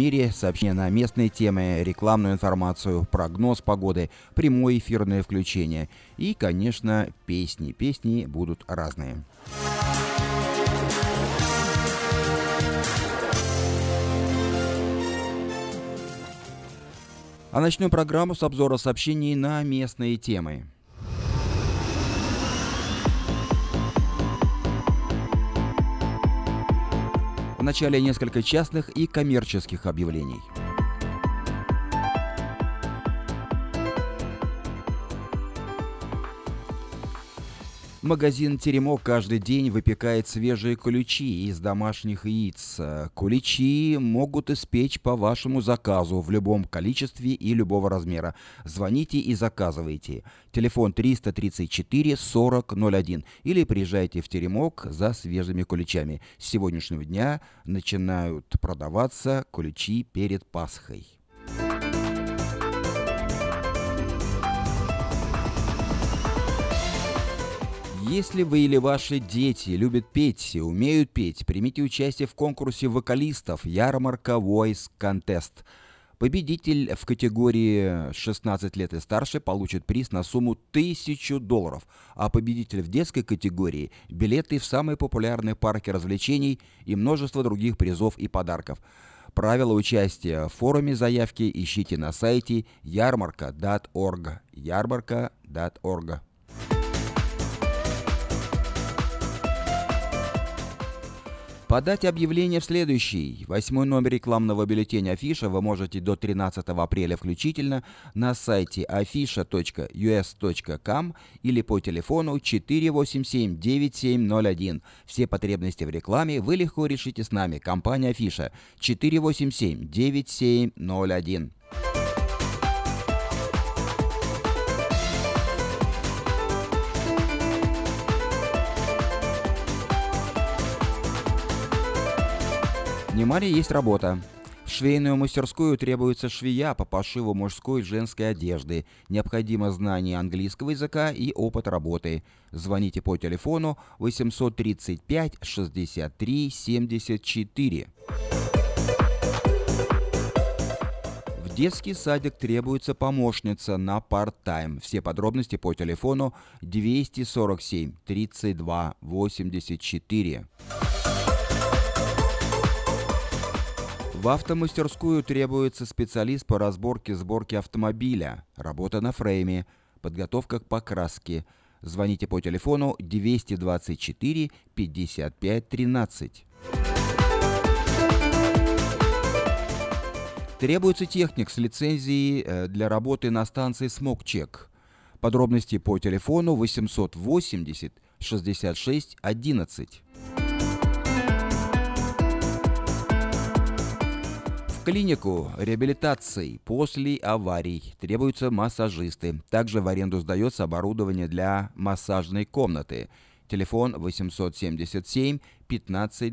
мире, сообщения на местные темы, рекламную информацию, прогноз погоды, прямое эфирное включение и, конечно, песни. Песни будут разные. А начнем программу с обзора сообщений на местные темы. Вначале несколько частных и коммерческих объявлений. Магазин «Теремок» каждый день выпекает свежие куличи из домашних яиц. Куличи могут испечь по вашему заказу в любом количестве и любого размера. Звоните и заказывайте. Телефон 334 40 01 или приезжайте в «Теремок» за свежими куличами. С сегодняшнего дня начинают продаваться куличи перед Пасхой. Если вы или ваши дети любят петь и умеют петь, примите участие в конкурсе вокалистов «Ярмарка Voice Contest». Победитель в категории 16 лет и старше получит приз на сумму 1000 долларов, а победитель в детской категории – билеты в самые популярные парки развлечений и множество других призов и подарков. Правила участия в форуме заявки ищите на сайте ярмарка.org. ярмарка.org. Подать объявление в следующий, восьмой номер рекламного бюллетеня Афиша вы можете до 13 апреля включительно на сайте afisha.us.com или по телефону 487-9701. Все потребности в рекламе вы легко решите с нами. Компания Афиша 487-9701. Внимание, есть работа. В швейную мастерскую требуется швея по пошиву мужской и женской одежды. Необходимо знание английского языка и опыт работы. Звоните по телефону 835 63 74. В детский садик требуется помощница на парт-тайм. Все подробности по телефону 247 32 84. В автомастерскую требуется специалист по разборке сборке автомобиля, работа на фрейме, подготовка к покраске. Звоните по телефону 224 55 13. Требуется техник с лицензией э, для работы на станции «Смокчек». Подробности по телефону 880 66 11. Клинику реабилитации после аварий требуются массажисты. Также в аренду сдается оборудование для массажной комнаты. Телефон 877 15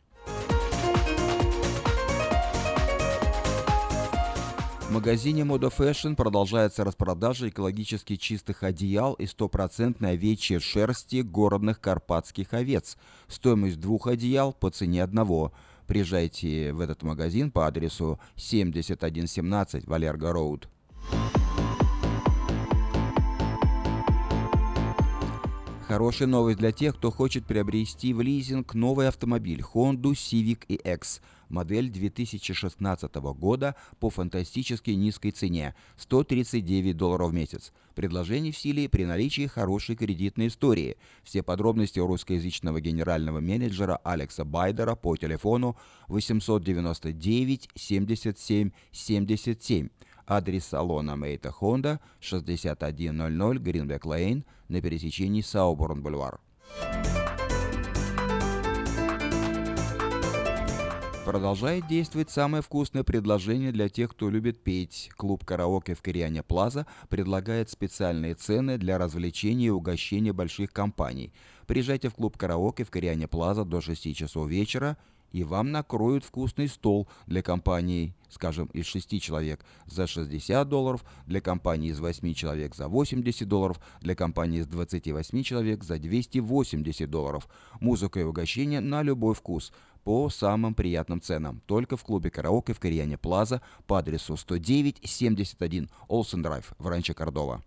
В магазине Moda Fashion продолжается распродажа экологически чистых одеял из стопроцентной овечьей шерсти городных карпатских овец. Стоимость двух одеял по цене одного. Приезжайте в этот магазин по адресу 7117 Валерго Роуд. Хорошая новость для тех, кто хочет приобрести в лизинг новый автомобиль Honda Civic EX, модель 2016 года по фантастически низкой цене – 139 долларов в месяц. Предложение в силе при наличии хорошей кредитной истории. Все подробности у русскоязычного генерального менеджера Алекса Байдера по телефону 899 77 77. Адрес салона Мейта Хонда 6100 Гринбек Лейн на пересечении Сауборн-Бульвар. Продолжает действовать самое вкусное предложение для тех, кто любит петь. Клуб караоке в Кориане Плаза предлагает специальные цены для развлечений и угощения больших компаний. Приезжайте в клуб караоке в Кориане Плаза до 6 часов вечера и вам накроют вкусный стол для компании, скажем, из 6 человек за 60 долларов, для компании из 8 человек за 80 долларов, для компании из 28 человек за 280 долларов. Музыка и угощение на любой вкус – по самым приятным ценам. Только в клубе караоке в Кориане Плаза по адресу 109-71 Олсен Драйв в Ранче Кордова.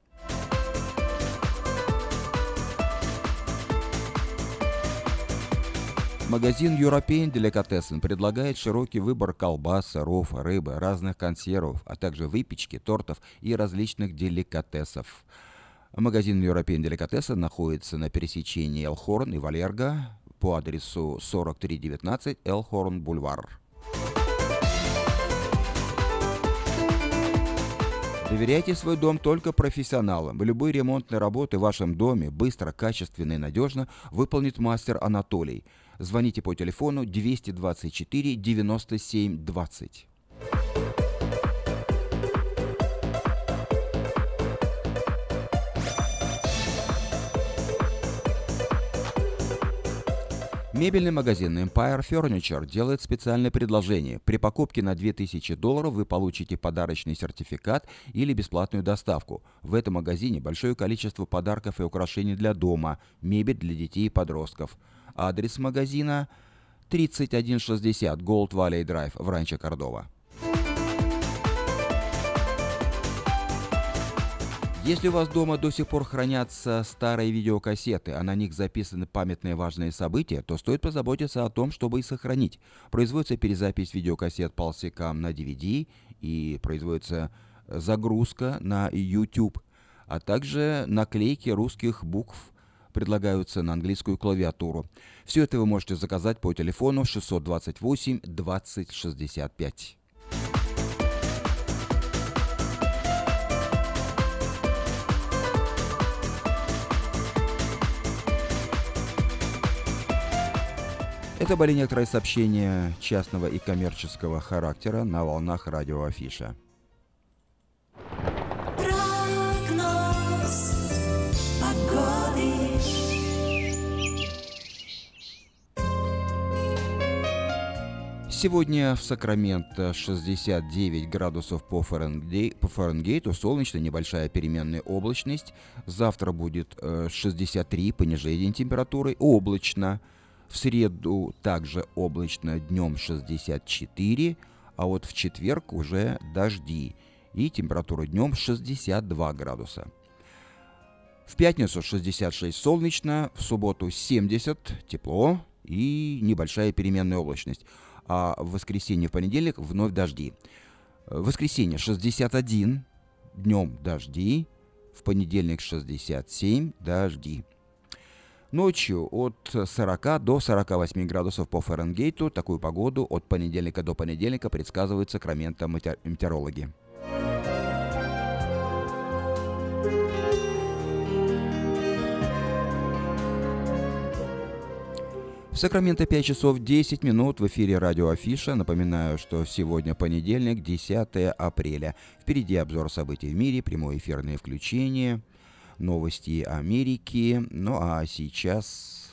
Магазин European Delicatessen предлагает широкий выбор колбас, сыров, рыбы, разных консервов, а также выпечки, тортов и различных деликатесов. Магазин European Delicatessen находится на пересечении Элхорн и Валерго по адресу 4319 Элхорн Бульвар. Доверяйте свой дом только профессионалам. Любые ремонтные работы в вашем доме быстро, качественно и надежно выполнит мастер Анатолий. Звоните по телефону 224 97 20. Мебельный магазин Empire Furniture делает специальное предложение. При покупке на 2000 долларов вы получите подарочный сертификат или бесплатную доставку. В этом магазине большое количество подарков и украшений для дома, мебель для детей и подростков. Адрес магазина 3160 Gold Valley Drive в Ранчо Кордова. Если у вас дома до сих пор хранятся старые видеокассеты, а на них записаны памятные важные события, то стоит позаботиться о том, чтобы их сохранить. Производится перезапись видеокассет полсекам на DVD и производится загрузка на YouTube, а также наклейки русских букв предлагаются на английскую клавиатуру. Все это вы можете заказать по телефону 628 2065. Это были некоторые сообщения частного и коммерческого характера на волнах радио Афиша. Сегодня в Сакраменто 69 градусов по, Фаренгейту, по Фаренгейту, солнечно, небольшая переменная облачность. Завтра будет 63, э, понижение температуры, облачно. В среду также облачно, днем 64, а вот в четверг уже дожди и температура днем 62 градуса. В пятницу 66 солнечно, в субботу 70 тепло и небольшая переменная облачность. А в воскресенье, в понедельник вновь дожди. В воскресенье 61, днем дожди, в понедельник 67 дожди. Ночью от 40 до 48 градусов по Фаренгейту. Такую погоду от понедельника до понедельника предсказывают Сакраменто метеорологи. В Сакраменто 5 часов 10 минут в эфире радио Афиша. Напоминаю, что сегодня понедельник, 10 апреля. Впереди обзор событий в мире, прямое эфирное включение – новости Америки. Ну а сейчас...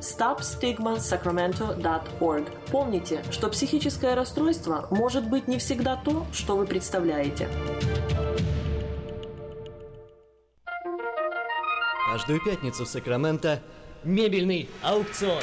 stopstigmasacramento.org. Помните, что психическое расстройство может быть не всегда то, что вы представляете. Каждую пятницу в Сакраменто мебельный аукцион.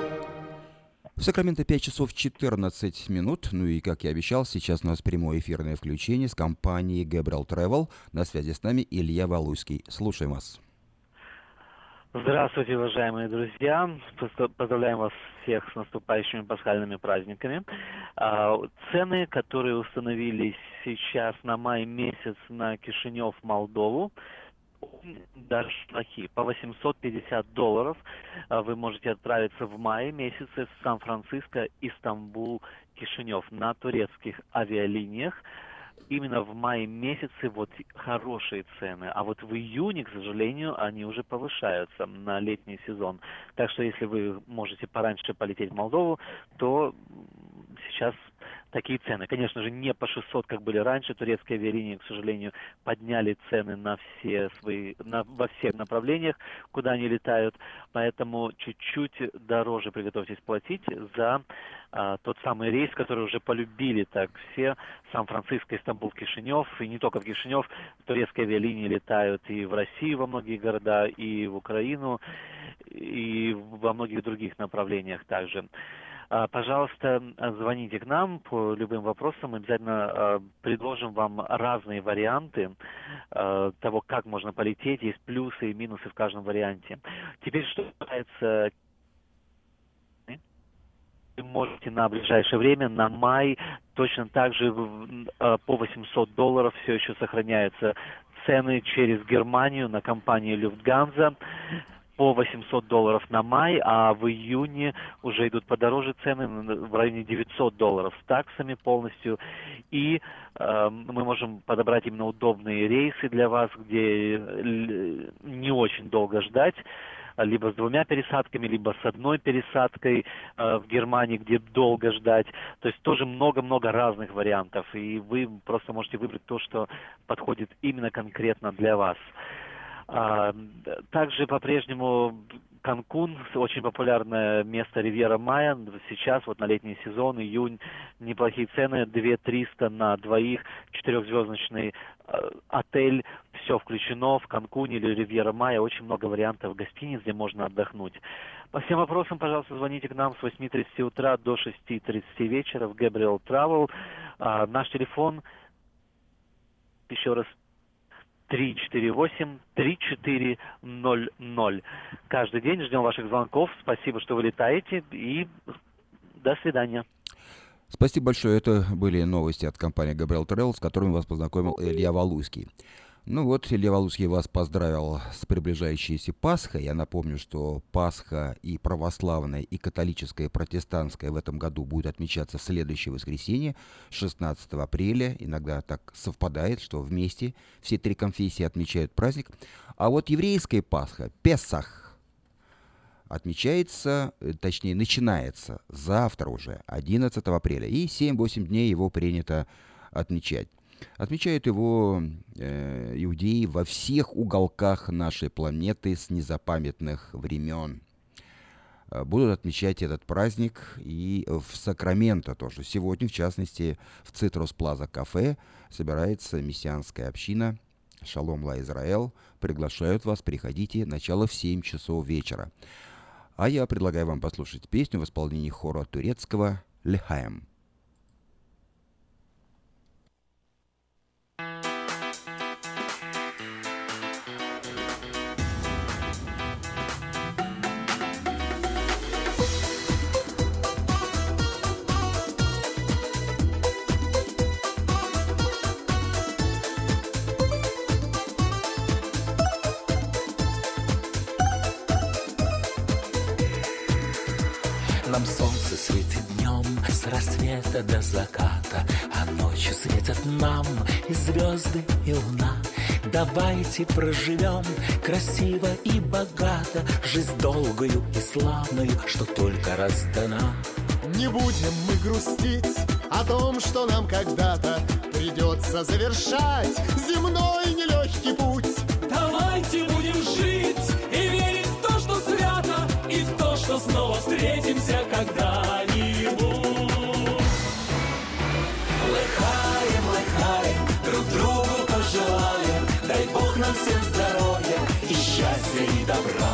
В Сакраменто 5 часов 14 минут. Ну и, как я обещал, сейчас у нас прямое эфирное включение с компанией Gabriel Travel. На связи с нами Илья Валуйский. Слушаем вас. Здравствуйте, уважаемые друзья! Поздравляем вас всех с наступающими пасхальными праздниками. А, цены, которые установились сейчас на май месяц на Кишинев, Молдову, даже плохие. По 850 долларов а, вы можете отправиться в мае месяце в Сан-Франциско, Истамбул, Кишинев на турецких авиалиниях. Именно в мае месяце вот хорошие цены, а вот в июне, к сожалению, они уже повышаются на летний сезон. Так что если вы можете пораньше полететь в Молдову, то сейчас такие цены. Конечно же, не по 600, как были раньше. Турецкие авиалинии, к сожалению, подняли цены на все свои, на, во всех направлениях, куда они летают. Поэтому чуть-чуть дороже приготовьтесь платить за а, тот самый рейс, который уже полюбили так все. Сан-Франциско, Истамбул, Кишинев. И не только в Кишинев. Турецкие авиалинии летают и в Россию во многие города, и в Украину, и во многих других направлениях также. А, пожалуйста, звоните к нам по любым вопросам. Мы обязательно а, предложим вам разные варианты а, того, как можно полететь. Есть плюсы и минусы в каждом варианте. Теперь, что касается вы можете на ближайшее время, на май, точно так же по 800 долларов все еще сохраняются цены через Германию на компанию Люфтганза по 800 долларов на май, а в июне уже идут подороже цены в районе 900 долларов с таксами полностью. И э, мы можем подобрать именно удобные рейсы для вас, где не очень долго ждать либо с двумя пересадками, либо с одной пересадкой э, в Германии, где долго ждать. То есть тоже много-много разных вариантов, и вы просто можете выбрать то, что подходит именно конкретно для вас. Также по-прежнему Канкун, очень популярное место Ривьера Майя. Сейчас, вот на летний сезон, июнь, неплохие цены. 2 300 на двоих, четырехзвездочный э, отель, все включено в Канкуне или Ривьера Майя. Очень много вариантов гостиниц, где можно отдохнуть. По всем вопросам, пожалуйста, звоните к нам с 8.30 утра до 6.30 вечера в Gabriel Travel. А, наш телефон, еще раз, 348-3400. Каждый день ждем ваших звонков. Спасибо, что вы летаете. И до свидания. Спасибо большое. Это были новости от компании Gabriel Travel, с которыми вас познакомил Илья Валуйский. Ну вот, Илья Валуцкий вас поздравил с приближающейся Пасхой. Я напомню, что Пасха и православная, и католическая, и протестантская в этом году будет отмечаться в следующее воскресенье, 16 апреля. Иногда так совпадает, что вместе все три конфессии отмечают праздник. А вот еврейская Пасха, Песах, отмечается, э, точнее, начинается завтра уже, 11 апреля, и 7-8 дней его принято отмечать. Отмечают его э, иудеи во всех уголках нашей планеты с незапамятных времен. Э, будут отмечать этот праздник и в Сакраменто тоже. Сегодня, в частности, в Цитрус Плаза кафе собирается мессианская община Шалом Ла Израэл. Приглашают вас, приходите, начало в 7 часов вечера. А я предлагаю вам послушать песню в исполнении хора турецкого «Лехаем». До заката, а ночью светят нам и звезды, и луна. Давайте проживем красиво и богато Жизнь долгую и славную, что только раздана. Не будем мы грустить о том, что нам когда-то Придется завершать земной нелегкий путь. Давайте будем жить и верить в то, что свято, И в то, что снова встретимся когда-нибудь. Счастья и добра.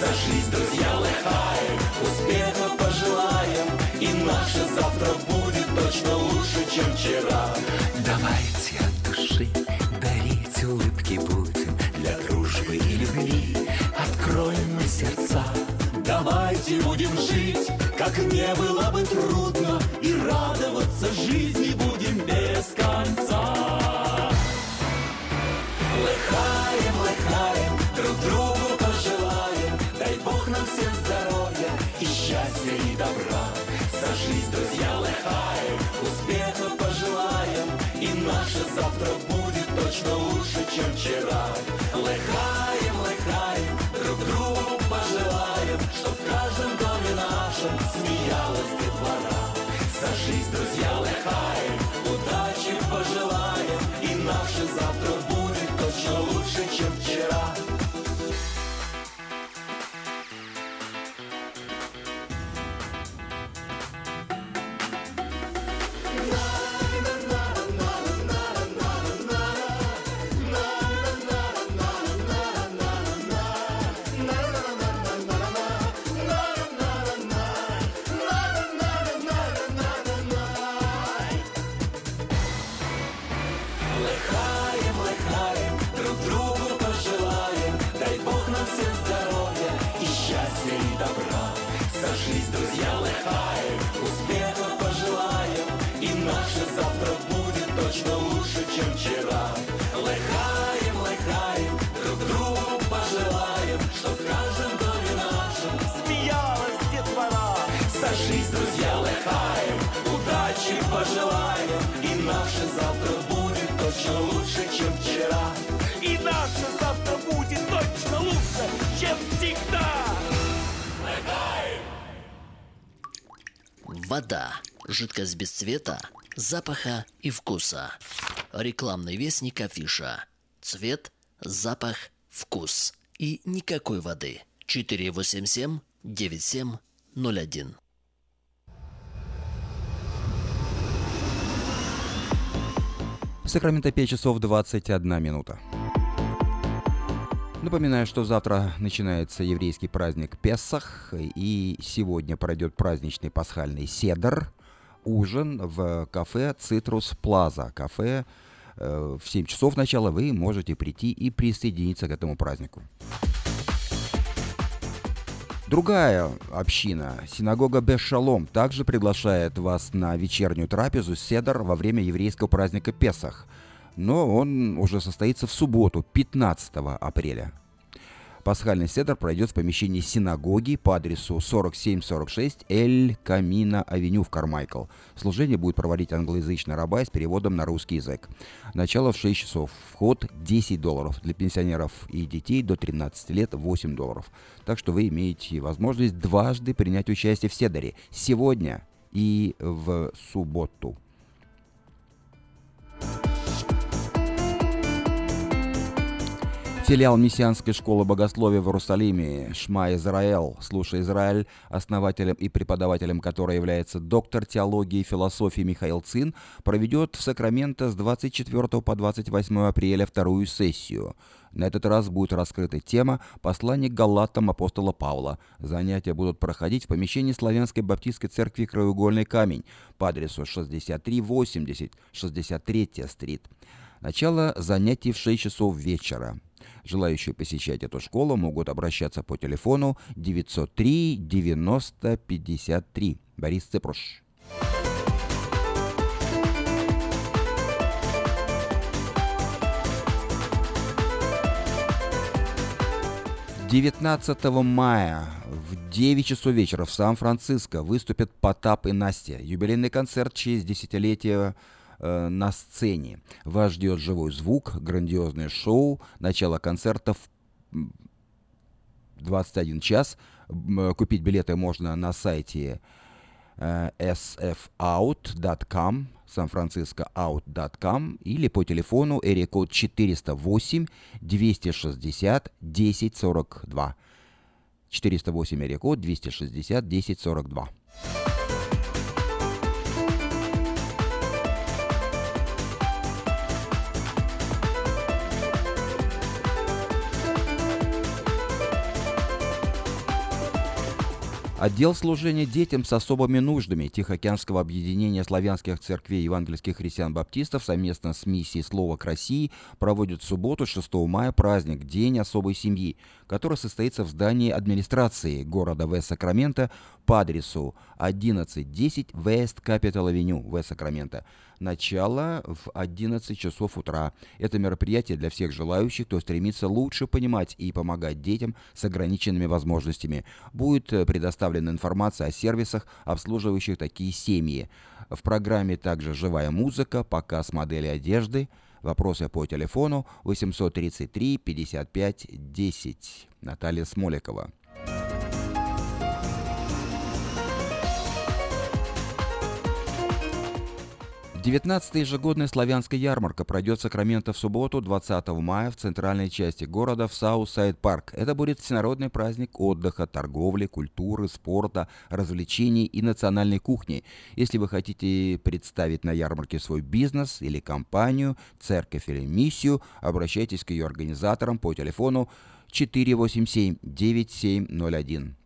За жизнь, друзья, лыхаем, успехов пожелаем, и наше завтра будет точно лучше, чем вчера. Давайте от души дарить улыбки будем для дружбы и любви. Откроем мы сердца, давайте будем жить, как не было бы трудно, и радоваться жизни будем без конца. Лыхаем, лыхаем, друг другу пожелаем, дай Бог нам всем здоровья и счастья и добра. За жизнь, друзья, лыхаем, успехов пожелаем, и наше завтра будет точно лучше, чем вчера. Лыхаем, лыхаем, друг другу пожелаем, чтоб в каждом доме нашем смеялась. За жизнь, друзья, лыхаем, удачи пожелаем, и наше завтра будет точно лучше, чем вчера. Вода. Жидкость без цвета, запаха и вкуса. Рекламный вестник афиша. Цвет, запах, вкус. И никакой воды. 487 9701. В Сакраменто 5 часов 21 минута. Напоминаю, что завтра начинается еврейский праздник Песах, и сегодня пройдет праздничный пасхальный седр, ужин в кафе «Цитрус Плаза». Кафе э, в 7 часов начала вы можете прийти и присоединиться к этому празднику. Другая община, синагога Бешалом, также приглашает вас на вечернюю трапезу Седр во время еврейского праздника Песах – но он уже состоится в субботу, 15 апреля. Пасхальный седр пройдет в помещении синагоги по адресу 4746 Эль Камина Авеню в Кармайкл. Служение будет проводить англоязычный раба с переводом на русский язык. Начало в 6 часов. Вход 10 долларов. Для пенсионеров и детей до 13 лет 8 долларов. Так что вы имеете возможность дважды принять участие в седере. Сегодня и в субботу. Филиал Мессианской школы богословия в Иерусалиме Шма Израэл, слушай Израиль, основателем и преподавателем которой является доктор теологии и философии Михаил Цин, проведет в Сакраменто с 24 по 28 апреля вторую сессию. На этот раз будет раскрыта тема «Послание к Галатам апостола Павла». Занятия будут проходить в помещении Славянской Баптистской церкви «Краеугольный камень» по адресу 6380 63 стрит. Начало занятий в 6 часов вечера. Желающие посещать эту школу могут обращаться по телефону 903 90 53. Борис Цепруш. 19 мая в 9 часов вечера в Сан-Франциско выступят Потап и Настя. Юбилейный концерт в честь десятилетия э, на сцене. Вас ждет живой звук, грандиозное шоу, начало концертов 21 час. Купить билеты можно на сайте э, sfout.com sanfranciscoout.com или по телефону эрикод 408 260 1042. 408 эрикод 260 1042. 'Отдел служения детям с особыми нуждами Тихоокеанского объединения славянских церквей евангельских христиан-баптистов совместно с миссией «Слово к России» проводит в субботу 6 мая праздник «День особой семьи», который состоится в здании администрации города Вест-Сакраменто по адресу 1110 West Capital Avenue, Вест-Сакраменто. Начало в 11 часов утра. Это мероприятие для всех желающих, кто стремится лучше понимать и помогать детям с ограниченными возможностями. Будет предоставлена информация о сервисах, обслуживающих такие семьи. В программе также живая музыка, показ модели одежды, Вопросы по телефону 833 55 10. Наталья Смоликова. 19-я ежегодная славянская ярмарка пройдет в Сакраменто в субботу 20 мая в центральной части города в Southside Park. Это будет всенародный праздник отдыха, торговли, культуры, спорта, развлечений и национальной кухни. Если вы хотите представить на ярмарке свой бизнес или компанию, церковь или миссию, обращайтесь к ее организаторам по телефону 487 9701.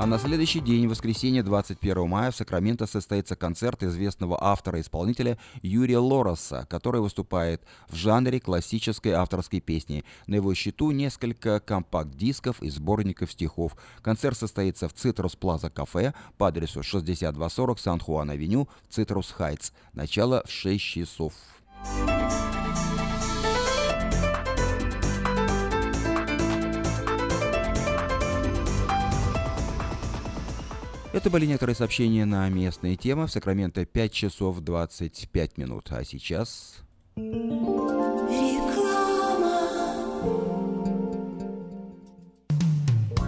А на следующий день, в воскресенье 21 мая, в Сакраменто состоится концерт известного автора-исполнителя Юрия Лороса, который выступает в жанре классической авторской песни. На его счету несколько компакт-дисков и сборников стихов. Концерт состоится в Citrus Plaza Cafe по адресу 6240 San Juan Avenue Citrus Heights. Начало в 6 часов. Это были некоторые сообщения на местные темы. В Сакраменто 5 часов 25 минут. А сейчас...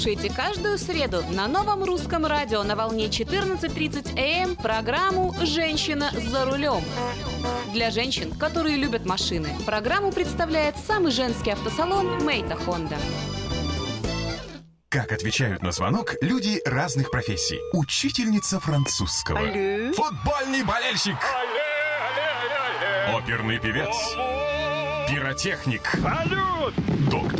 Слушайте каждую среду на новом русском радио на волне 14.30 АМ программу «Женщина за рулем». Для женщин, которые любят машины, программу представляет самый женский автосалон «Мейта Хонда». Как отвечают на звонок люди разных профессий. Учительница французского. Алле. Футбольный болельщик. Оперный певец. Пиротехник. Салют! Доктор.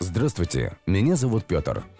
Здравствуйте, меня зовут Петр.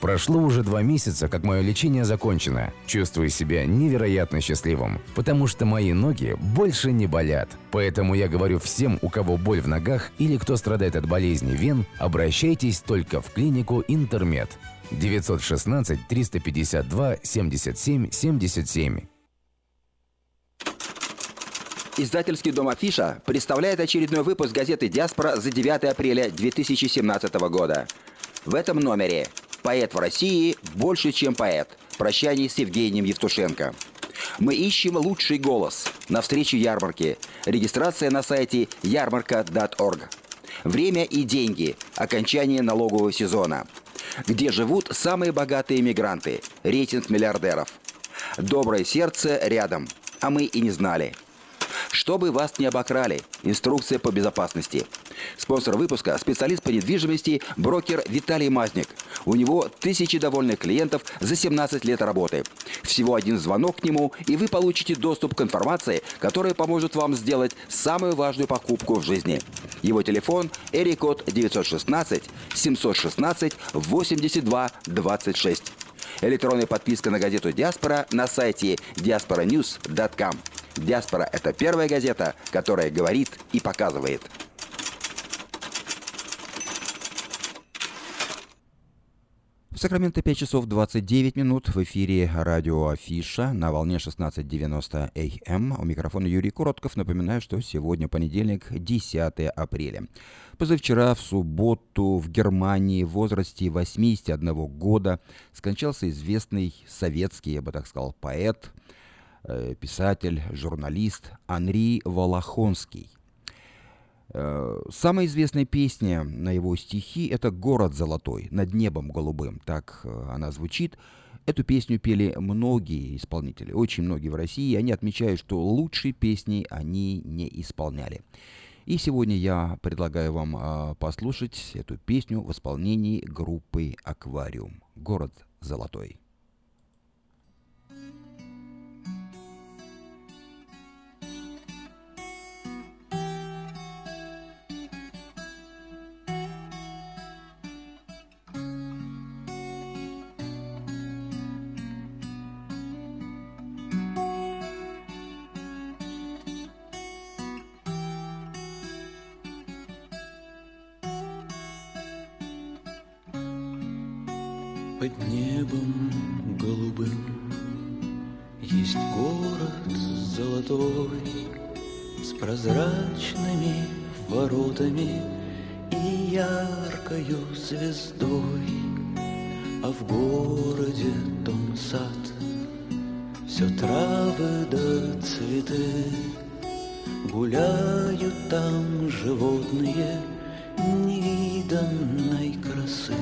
Прошло уже два месяца, как мое лечение закончено. Чувствую себя невероятно счастливым, потому что мои ноги больше не болят. Поэтому я говорю всем, у кого боль в ногах или кто страдает от болезни вен, обращайтесь только в клинику Интермед. 916 352 77 77. Издательский дом «Афиша» представляет очередной выпуск газеты «Диаспора» за 9 апреля 2017 года. В этом номере «Поэт в России больше, чем поэт. Прощание с Евгением Евтушенко». Мы ищем лучший голос на встречу ярмарки. Регистрация на сайте ярмарка.орг. Время и деньги. Окончание налогового сезона. Где живут самые богатые мигранты. Рейтинг миллиардеров. Доброе сердце рядом. А мы и не знали. Чтобы вас не обокрали. Инструкция по безопасности. Спонсор выпуска – специалист по недвижимости, брокер Виталий Мазник. У него тысячи довольных клиентов за 17 лет работы. Всего один звонок к нему, и вы получите доступ к информации, которая поможет вам сделать самую важную покупку в жизни. Его телефон – Эрикод 916 716 82 26. Электронная подписка на газету «Диаспора» на сайте diasporanews.com. «Диаспора» — это первая газета, которая говорит и показывает. В Сакраменто 5 часов 29 минут в эфире радио Афиша на волне 16.90 АМ. У микрофона Юрий Коротков. Напоминаю, что сегодня понедельник, 10 апреля. Позавчера, в субботу, в Германии в возрасте 81 года скончался известный советский, я бы так сказал, поэт, писатель, журналист Анри Волохонский. Э, самая известная песня на его стихи – это «Город золотой, над небом голубым». Так э, она звучит. Эту песню пели многие исполнители, очень многие в России. И они отмечают, что лучшие песни они не исполняли. И сегодня я предлагаю вам э, послушать эту песню в исполнении группы «Аквариум». «Город золотой». Звездой А в городе дом сад Все травы да цветы, Гуляют там животные Невиданной красы.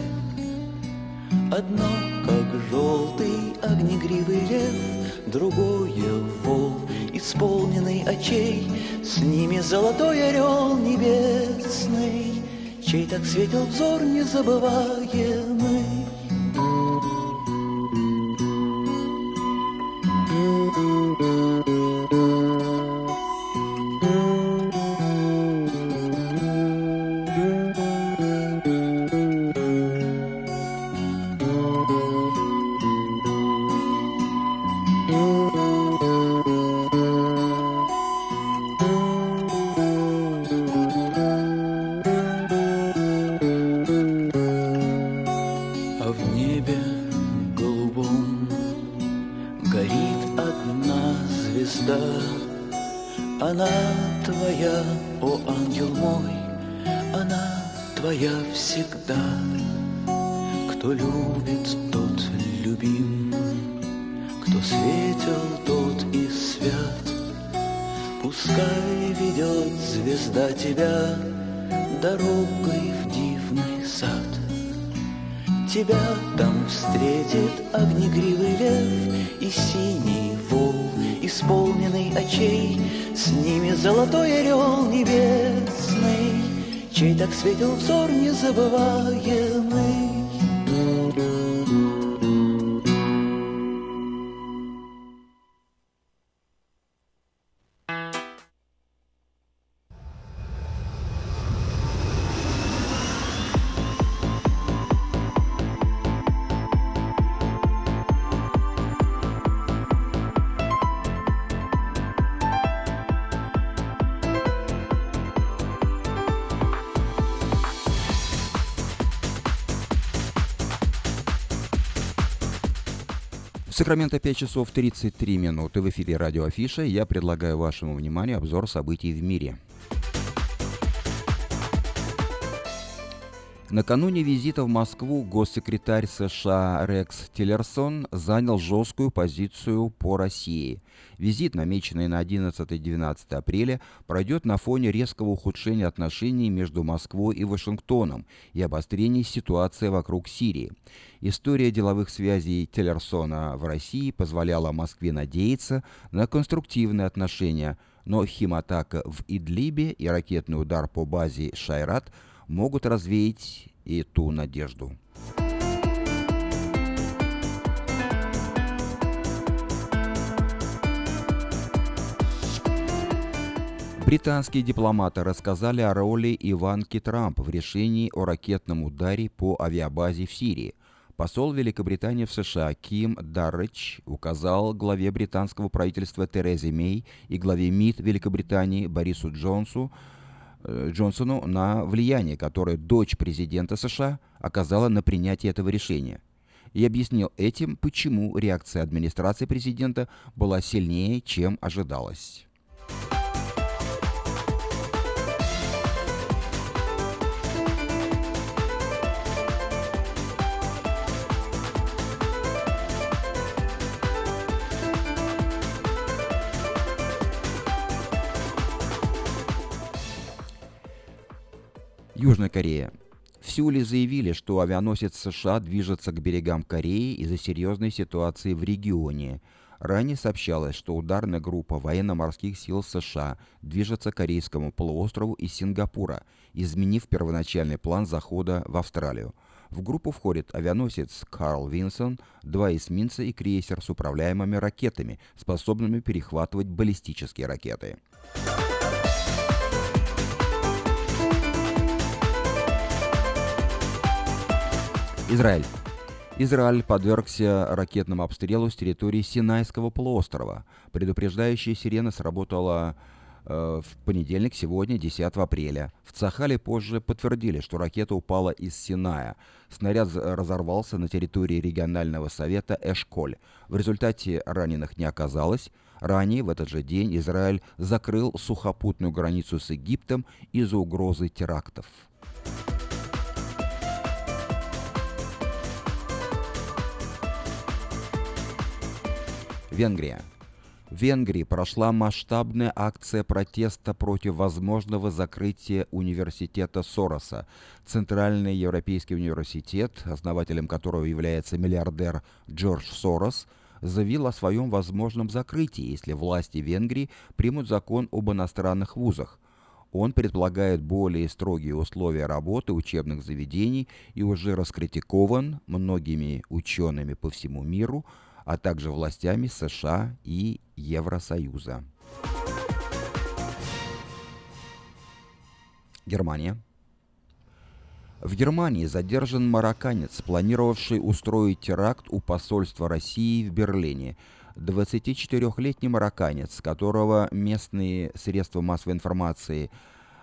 Одно, как желтый огнегривый лев, Другое вол, исполненный очей, С ними золотой орел небесный, Чей так светил взор незабываемый. Сакраменто 5 часов 33 минуты. В эфире радио Афиша. Я предлагаю вашему вниманию обзор событий в мире. Накануне визита в Москву госсекретарь США Рекс Тиллерсон занял жесткую позицию по России. Визит, намеченный на 11-12 апреля, пройдет на фоне резкого ухудшения отношений между Москвой и Вашингтоном и обострения ситуации вокруг Сирии. История деловых связей Тиллерсона в России позволяла Москве надеяться на конструктивные отношения, но химатака в Идлибе и ракетный удар по базе Шайрат – могут развеять и ту надежду. Британские дипломаты рассказали о роли Иванки Трамп в решении о ракетном ударе по авиабазе в Сирии. Посол Великобритании в США Ким Даррич указал главе британского правительства Терезе Мей и главе МИД Великобритании Борису Джонсу, Джонсону на влияние, которое дочь президента США оказала на принятие этого решения. И объяснил этим, почему реакция администрации президента была сильнее, чем ожидалось. Южная Корея. В Сеуле заявили, что авианосец США движется к берегам Кореи из-за серьезной ситуации в регионе. Ранее сообщалось, что ударная группа военно-морских сил США движется к Корейскому полуострову из Сингапура, изменив первоначальный план захода в Австралию. В группу входит авианосец Карл Винсон, два эсминца и крейсер с управляемыми ракетами, способными перехватывать баллистические ракеты. Израиль. Израиль подвергся ракетному обстрелу с территории Синайского полуострова. Предупреждающая сирена сработала э, в понедельник, сегодня, 10 апреля. В Цахале позже подтвердили, что ракета упала из Синая. Снаряд разорвался на территории регионального совета Эшколь. В результате раненых не оказалось. Ранее, в этот же день, Израиль закрыл сухопутную границу с Египтом из-за угрозы терактов. Венгрия. В Венгрии прошла масштабная акция протеста против возможного закрытия университета Сороса. Центральный Европейский университет, основателем которого является миллиардер Джордж Сорос, заявил о своем возможном закрытии, если власти Венгрии примут закон об иностранных вузах. Он предполагает более строгие условия работы учебных заведений и уже раскритикован многими учеными по всему миру, а также властями США и Евросоюза. Германия. В Германии задержан марокканец, планировавший устроить теракт у посольства России в Берлине. 24-летний марокканец, которого местные средства массовой информации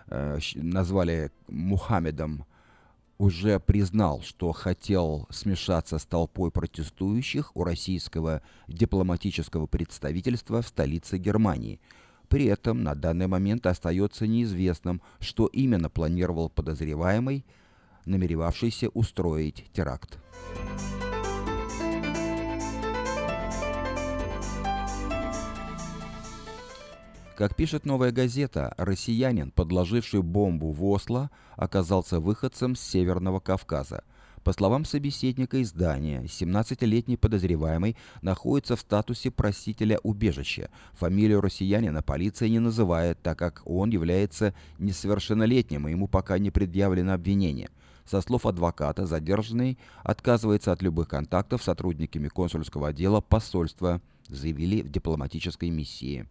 э, назвали Мухаммедом, уже признал, что хотел смешаться с толпой протестующих у российского дипломатического представительства в столице Германии. При этом на данный момент остается неизвестным, что именно планировал подозреваемый, намеревавшийся устроить теракт. Как пишет «Новая газета», россиянин, подложивший бомбу в Осло, оказался выходцем с Северного Кавказа. По словам собеседника издания, 17-летний подозреваемый находится в статусе просителя убежища. Фамилию россиянина полиция не называет, так как он является несовершеннолетним, и ему пока не предъявлено обвинение. Со слов адвоката, задержанный отказывается от любых контактов с сотрудниками консульского отдела посольства, заявили в дипломатической миссии.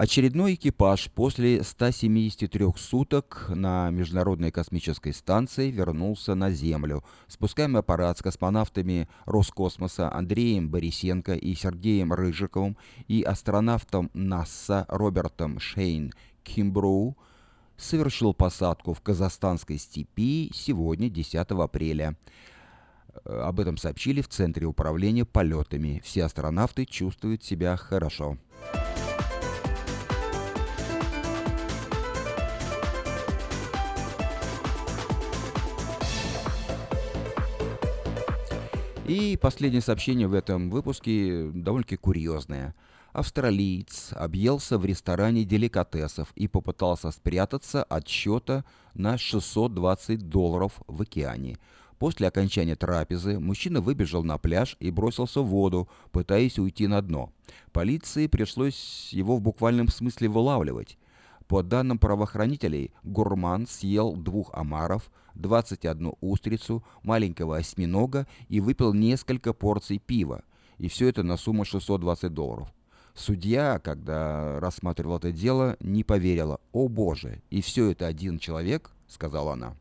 Очередной экипаж после 173 суток на Международной космической станции вернулся на Землю. Спускаемый аппарат с космонавтами Роскосмоса Андреем Борисенко и Сергеем Рыжиковым и астронавтом НАСА Робертом Шейн Кимброу совершил посадку в казахстанской степи сегодня, 10 апреля. Об этом сообщили в Центре управления полетами. Все астронавты чувствуют себя хорошо. И последнее сообщение в этом выпуске довольно-таки курьезное. Австралиец объелся в ресторане деликатесов и попытался спрятаться от счета на 620 долларов в океане. После окончания трапезы мужчина выбежал на пляж и бросился в воду, пытаясь уйти на дно. Полиции пришлось его в буквальном смысле вылавливать. По данным правоохранителей, гурман съел двух омаров, 21 устрицу, маленького осьминога и выпил несколько порций пива. И все это на сумму 620 долларов. Судья, когда рассматривал это дело, не поверила. «О боже! И все это один человек?» — сказала она.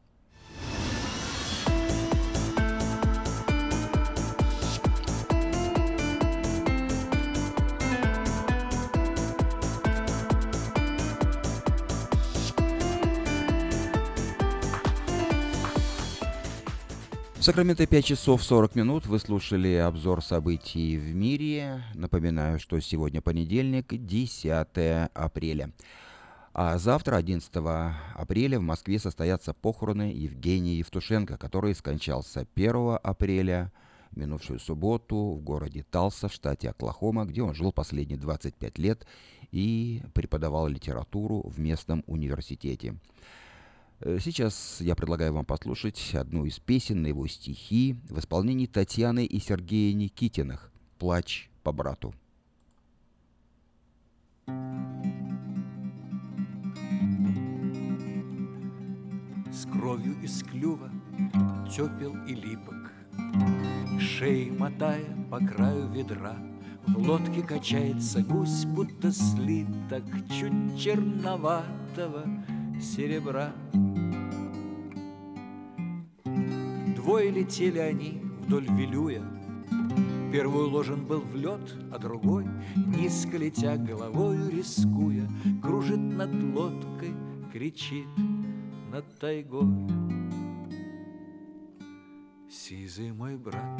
Сакраменто 5 часов 40 минут. Вы слушали обзор событий в мире. Напоминаю, что сегодня понедельник, 10 апреля. А завтра, 11 апреля, в Москве состоятся похороны Евгения Евтушенко, который скончался 1 апреля минувшую субботу в городе Талса в штате Оклахома, где он жил последние 25 лет и преподавал литературу в местном университете. Э, сейчас я предлагаю вам послушать одну из песен на его стихи в исполнении Татьяны и Сергея Никитиных «Плач по брату». С кровью из клюва тепел и липок, Шеи мотая по краю ведра, В лодке качается гусь, будто слиток Чуть черноватого серебра. Двое летели они вдоль Вилюя. Первый уложен был в лед, а другой, низко летя головою, рискуя, кружит над лодкой, кричит над тайгой. Сизый мой брат,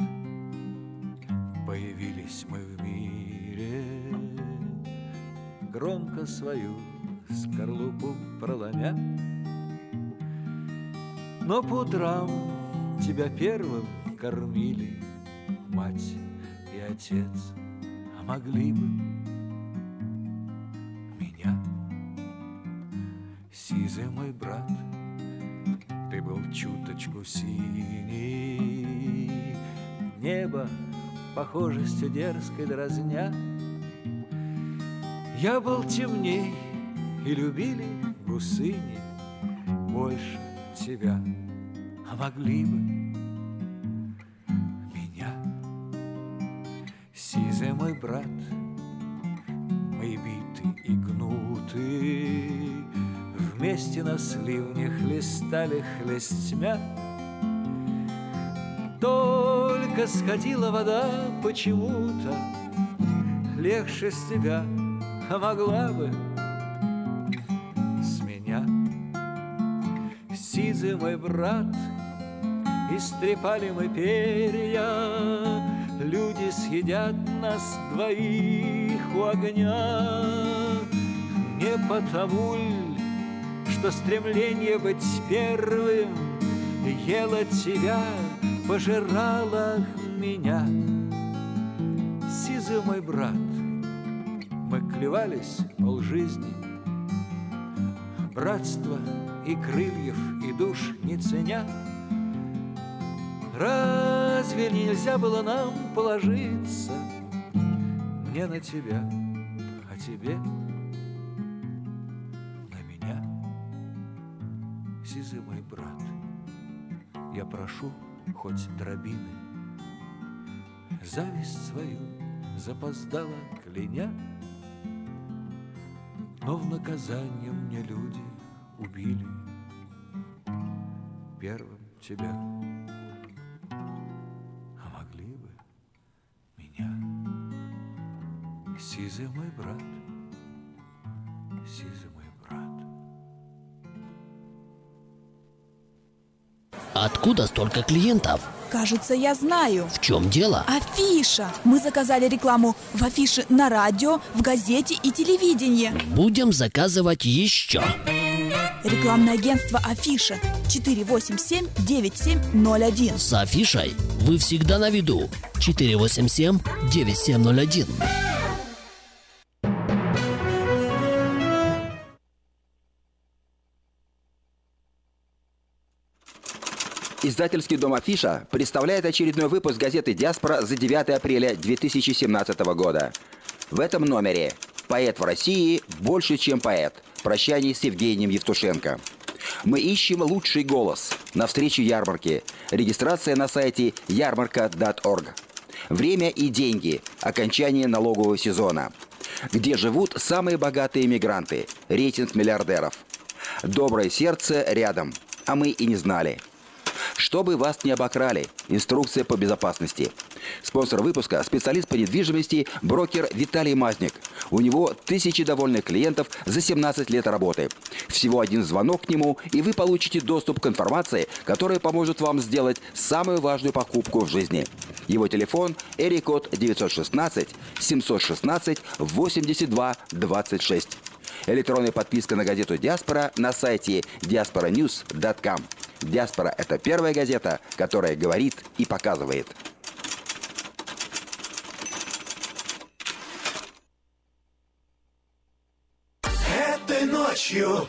появились мы в мире, громко свою скорлупу проломя. Но по утрам тебя первым кормили мать и отец, а могли бы меня. Сизый мой брат, ты был чуточку синий, небо похожестью дерзкой дразня. Я был темней, и любили гусыни больше тебя, а могли бы меня. Сизый мой брат, мы биты и гнуты, вместе на сливне хлестали хлестьмя. Только сходила вода почему-то Легче с тебя, а могла бы Сизый мой брат, истрепали мы перья. Люди съедят нас двоих у огня. Не потому ль, что стремление быть первым Ело тебя пожирала меня. Сизый мой брат, мы клевались полжизни, Братства и крыльев, и душ не ценя. Разве нельзя было нам положиться Не на тебя, а тебе на меня? Сизый мой брат, я прошу, хоть дробины. Зависть свою запоздала кляня, Но в наказание мне люди убили Первым тебя, а могли бы меня. Сизый мой брат, сизый мой брат. Откуда столько клиентов? Кажется, я знаю. В чем дело? Афиша. Мы заказали рекламу в афише на радио, в газете и телевидении. Будем заказывать еще. Рекламное агентство Афиша 487-9701. С афишей вы всегда на виду. 487-9701. Издательский дом «Афиша» представляет очередной выпуск газеты «Диаспора» за 9 апреля 2017 года. В этом номере «Поэт в России больше, чем поэт. Прощание с Евгением Евтушенко». Мы ищем лучший голос. На встрече ярмарки. Регистрация на сайте ярмарка.орг. Время и деньги. Окончание налогового сезона. Где живут самые богатые мигранты. Рейтинг миллиардеров. Доброе сердце рядом. А мы и не знали. Чтобы вас не обокрали. Инструкция по безопасности. Спонсор выпуска – специалист по недвижимости, брокер Виталий Мазник. У него тысячи довольных клиентов за 17 лет работы. Всего один звонок к нему, и вы получите доступ к информации, которая поможет вам сделать самую важную покупку в жизни. Его телефон – Эрикод 916 716 82 26. Электронная подписка на газету «Диаспора» на сайте diasporanews.com. «Диаспора» — это первая газета, которая говорит и показывает. Этой ночью,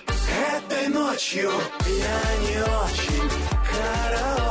этой ночью я не очень караочен.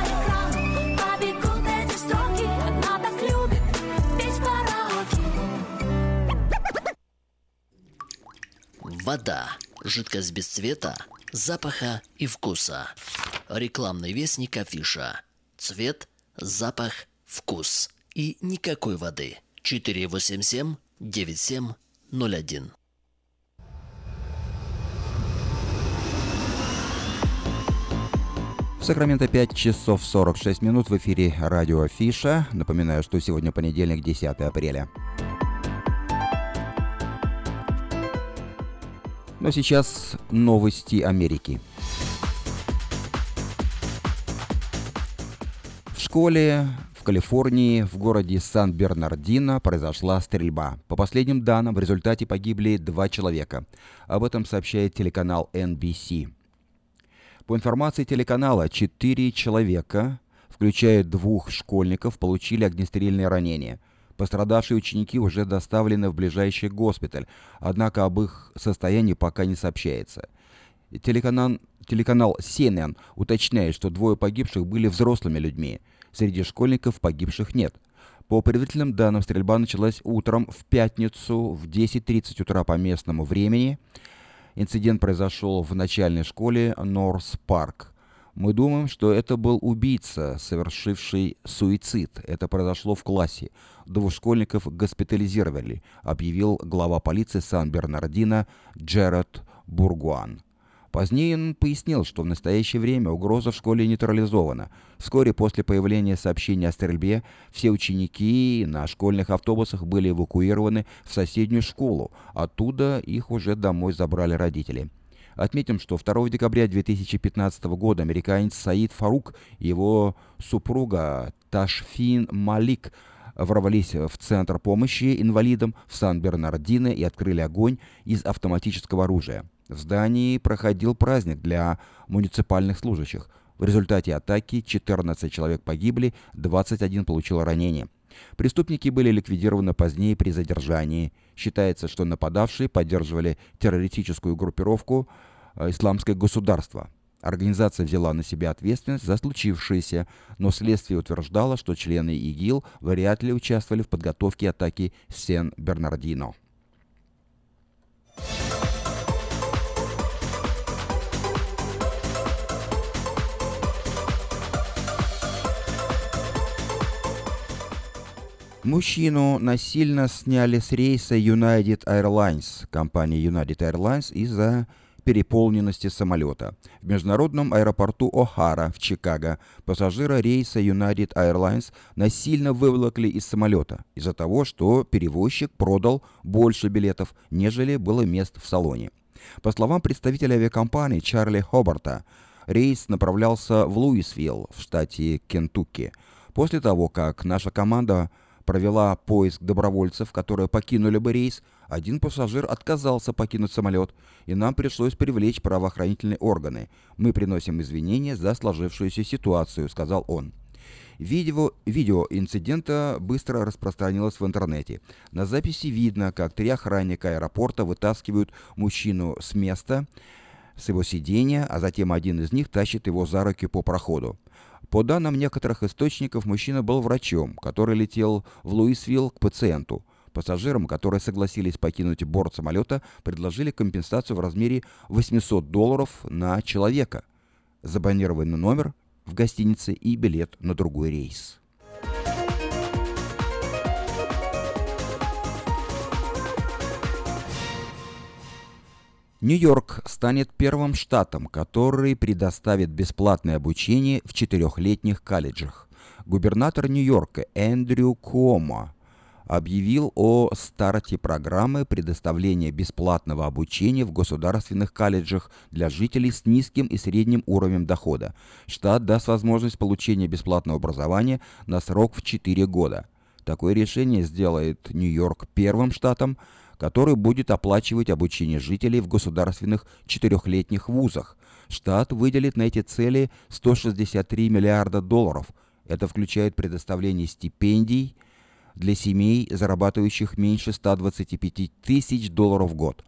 Вода. Жидкость без цвета, запаха и вкуса. Рекламный вестник афиша. Цвет, запах, вкус. И никакой воды. 487-9701. В Сакраменто 5 часов 46 минут в эфире радио Афиша. Напоминаю, что сегодня понедельник, 10 апреля. Но сейчас новости Америки. В школе в Калифорнии, в городе Сан-Бернардино, произошла стрельба. По последним данным, в результате погибли два человека. Об этом сообщает телеканал NBC. По информации телеканала, четыре человека, включая двух школьников, получили огнестрельные ранения. Пострадавшие ученики уже доставлены в ближайший госпиталь, однако об их состоянии пока не сообщается. Телеканал, телеканал CNN уточняет, что двое погибших были взрослыми людьми. Среди школьников погибших нет. По предварительным данным, стрельба началась утром в пятницу в 10.30 утра по местному времени – Инцидент произошел в начальной школе Норс Парк. Мы думаем, что это был убийца, совершивший суицид. Это произошло в классе. Двух школьников госпитализировали, объявил глава полиции Сан-Бернардино Джеред Бургуан. Позднее он пояснил, что в настоящее время угроза в школе нейтрализована. Вскоре после появления сообщения о стрельбе все ученики на школьных автобусах были эвакуированы в соседнюю школу. Оттуда их уже домой забрали родители. Отметим, что 2 декабря 2015 года американец Саид Фарук и его супруга Ташфин Малик ворвались в центр помощи инвалидам в Сан-Бернардино и открыли огонь из автоматического оружия. В здании проходил праздник для муниципальных служащих. В результате атаки 14 человек погибли, 21 получил ранения. Преступники были ликвидированы позднее при задержании. Считается, что нападавшие поддерживали террористическую группировку э, «Исламское государство». Организация взяла на себя ответственность за случившееся, но следствие утверждало, что члены ИГИЛ вряд ли участвовали в подготовке атаки Сен-Бернардино. Мужчину насильно сняли с рейса United Airlines, компании United Airlines, из-за переполненности самолета. В международном аэропорту О'Хара в Чикаго пассажира рейса United Airlines насильно выволокли из самолета из-за того, что перевозчик продал больше билетов, нежели было мест в салоне. По словам представителя авиакомпании Чарли Хобарта, рейс направлялся в Луисвилл в штате Кентукки. После того, как наша команда провела поиск добровольцев, которые покинули бы рейс, один пассажир отказался покинуть самолет, и нам пришлось привлечь правоохранительные органы. Мы приносим извинения за сложившуюся ситуацию, сказал он. Видео, видео инцидента быстро распространилось в интернете. На записи видно, как три охранника аэропорта вытаскивают мужчину с места, с его сидения, а затем один из них тащит его за руки по проходу. По данным некоторых источников, мужчина был врачом, который летел в Луисвилл к пациенту. Пассажирам, которые согласились покинуть борт самолета, предложили компенсацию в размере 800 долларов на человека, забронированный номер в гостинице и билет на другой рейс. Нью-Йорк станет первым штатом, который предоставит бесплатное обучение в четырехлетних колледжах. Губернатор Нью-Йорка Эндрю Куомо объявил о старте программы предоставления бесплатного обучения в государственных колледжах для жителей с низким и средним уровнем дохода. Штат даст возможность получения бесплатного образования на срок в 4 года. Такое решение сделает Нью-Йорк первым штатом, который будет оплачивать обучение жителей в государственных четырехлетних вузах. Штат выделит на эти цели 163 миллиарда долларов. Это включает предоставление стипендий для семей, зарабатывающих меньше 125 тысяч долларов в год.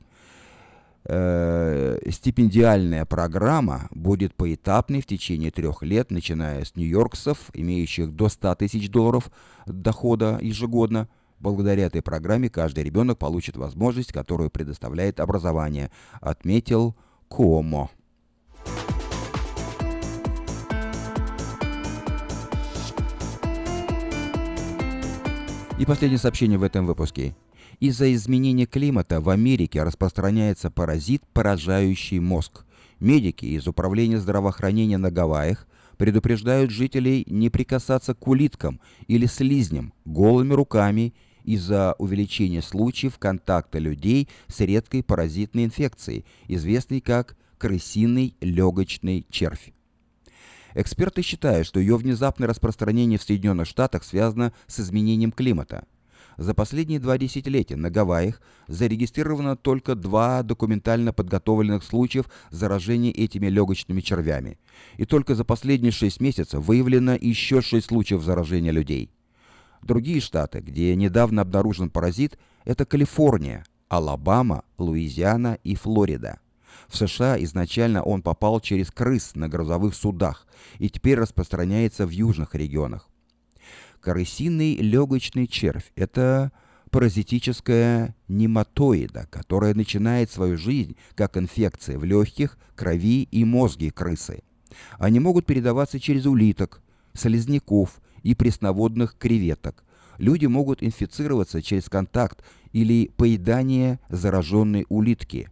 Э, стипендиальная программа будет поэтапной в течение трех лет, начиная с нью-йоркцев, имеющих до 100 тысяч долларов дохода ежегодно – Благодаря этой программе каждый ребенок получит возможность, которую предоставляет образование, отметил Куомо. И последнее сообщение в этом выпуске. Из-за изменения климата в Америке распространяется паразит, поражающий мозг. Медики из Управления здравоохранения на Гавайях предупреждают жителей не прикасаться к улиткам или слизням голыми руками из-за увеличения случаев контакта людей с редкой паразитной инфекцией, известной как крысиный легочный червь. Эксперты считают, что ее внезапное распространение в Соединенных Штатах связано с изменением климата. За последние два десятилетия на Гавайях зарегистрировано только два документально подготовленных случаев заражения этими легочными червями. И только за последние шесть месяцев выявлено еще шесть случаев заражения людей. Другие штаты, где недавно обнаружен паразит, это Калифорния, Алабама, Луизиана и Флорида. В США изначально он попал через крыс на грузовых судах и теперь распространяется в южных регионах. Крысиный легочный червь – это паразитическая нематоида, которая начинает свою жизнь как инфекция в легких, крови и мозге крысы. Они могут передаваться через улиток, слизняков и пресноводных креветок. Люди могут инфицироваться через контакт или поедание зараженной улитки.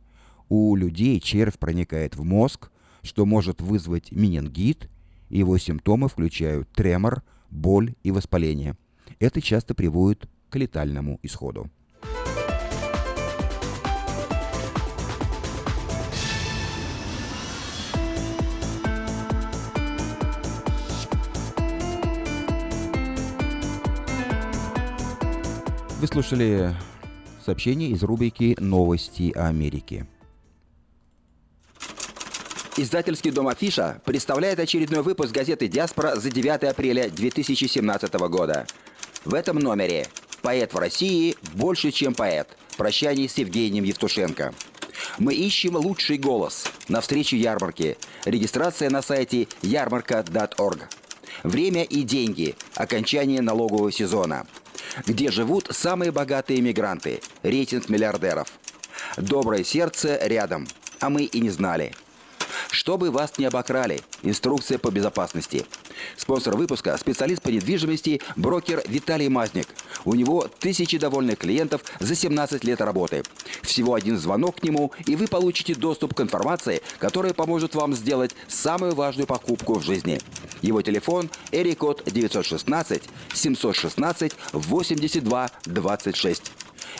У людей червь проникает в мозг, что может вызвать менингит, его симптомы включают тремор, боль и воспаление. Это часто приводит к летальному исходу. Вы слушали сообщение из рубрики «Новости Америки». Издательский дом «Афиша» представляет очередной выпуск газеты «Диаспора» за 9 апреля 2017 года. В этом номере «Поэт в России больше, чем поэт. Прощание с Евгением Евтушенко». Мы ищем лучший голос. На встрече ярмарки. Регистрация на сайте ярмарка.орг. Время и деньги. Окончание налогового сезона – где живут самые богатые мигранты, рейтинг миллиардеров. Доброе сердце рядом, а мы и не знали. Чтобы вас не обокрали. Инструкция по безопасности. Спонсор выпуска – специалист по недвижимости, брокер Виталий Мазник. У него тысячи довольных клиентов за 17 лет работы. Всего один звонок к нему, и вы получите доступ к информации, которая поможет вам сделать самую важную покупку в жизни. Его телефон – Эрикод 916 716 82 26.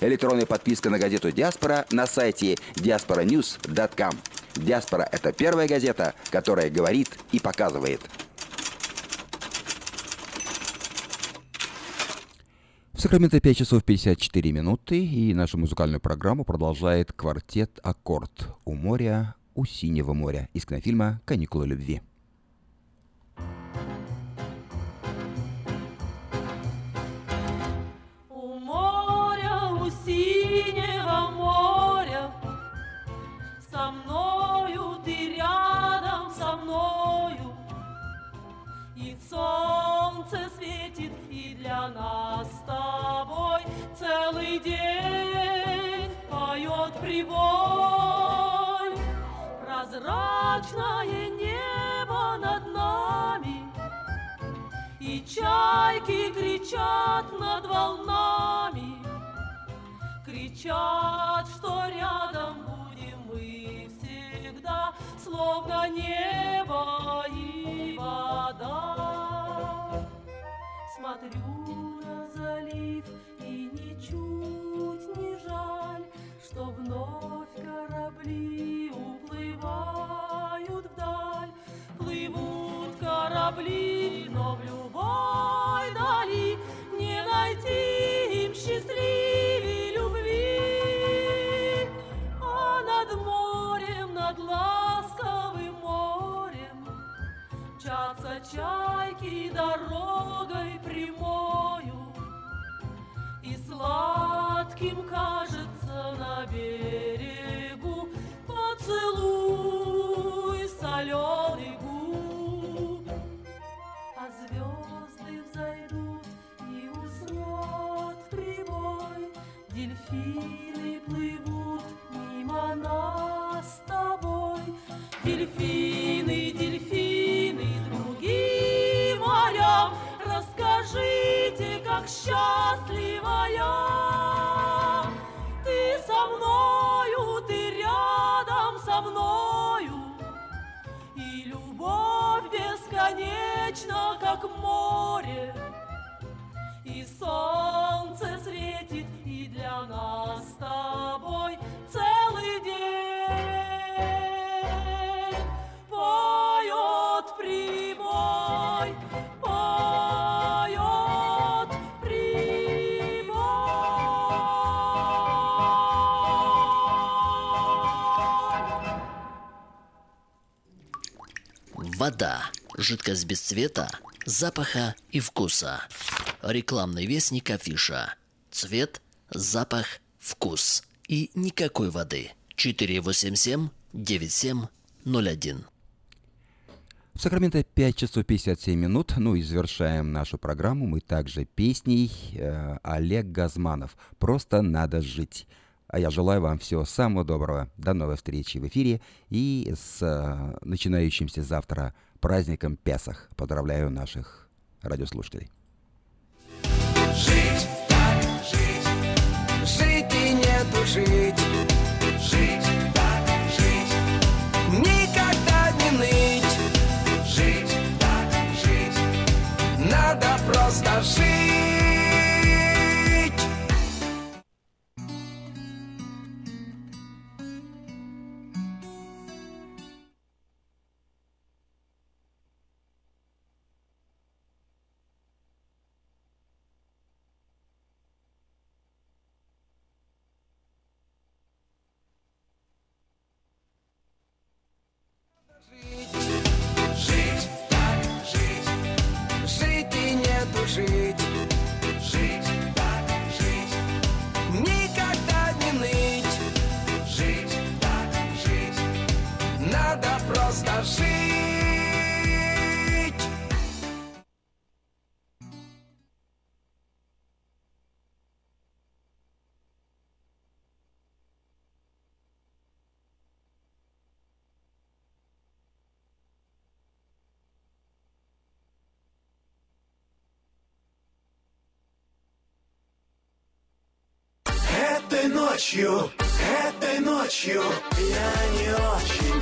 Электронная подписка на газету «Диаспора» на сайте diasporanews.com. «Диаспора» — это первая газета, которая говорит и показывает. В Сакраменто 5 часов 54 минуты, и нашу музыкальную программу продолжает квартет «Аккорд» у моря, у синего моря из кинофильма «Каникулы любви». Для нас с тобой целый день поет прибой. Прозрачное небо над нами, и чайки кричат над волнами, кричат, что рядом будем мы всегда, словно небо и вода. Смотрю на залив и ничуть не жаль, Что вновь корабли уплывают вдаль. Плывут корабли, но в любой дали Не найти им счастливей любви. А над морем, над ласковым морем Мчатся чайки дорогой сладким кажется на берегу. Поцелуй соленый Расскажите, как счастлива я. Ты со мною, ты рядом со мною, И любовь бесконечна как море, и солнце светит и для нас с тобой Вода. Жидкость без цвета, запаха и вкуса. Рекламный вестник афиша. Цвет, запах, вкус. И никакой воды. 487-9701. В Сакраменто 5 часов 57 минут. Ну и завершаем нашу программу мы также песней э, Олег Газманов «Просто надо жить». А я желаю вам всего самого доброго. До новой встречи в эфире и с э, начинающимся завтра праздником Песах. Поздравляю наших радиослушателей. Ночью, этой ночью я не очень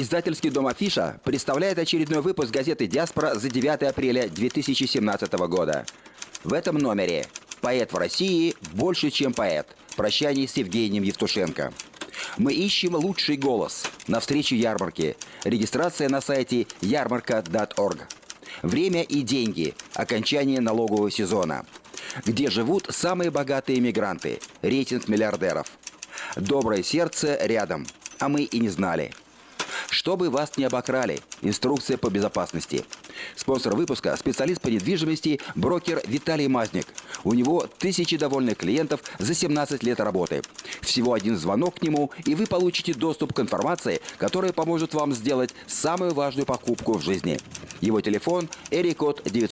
Издательский дом «Афиша» представляет очередной выпуск газеты «Диаспора» за 9 апреля 2017 года. В этом номере «Поэт в России больше, чем поэт. Прощание с Евгением Евтушенко». Мы ищем лучший голос. На встречу ярмарки. Регистрация на сайте ярмарка.орг. Время и деньги. Окончание налогового сезона. Где живут самые богатые мигранты. Рейтинг миллиардеров. Доброе сердце рядом. А мы и не знали. Чтобы вас не обокрали. Инструкция по безопасности. Спонсор выпуска – специалист по недвижимости, брокер Виталий Мазник. У него тысячи довольных клиентов за 17 лет работы. Всего один звонок к нему, и вы получите доступ к информации, которая поможет вам сделать самую важную покупку в жизни. Его телефон – Эрикод 9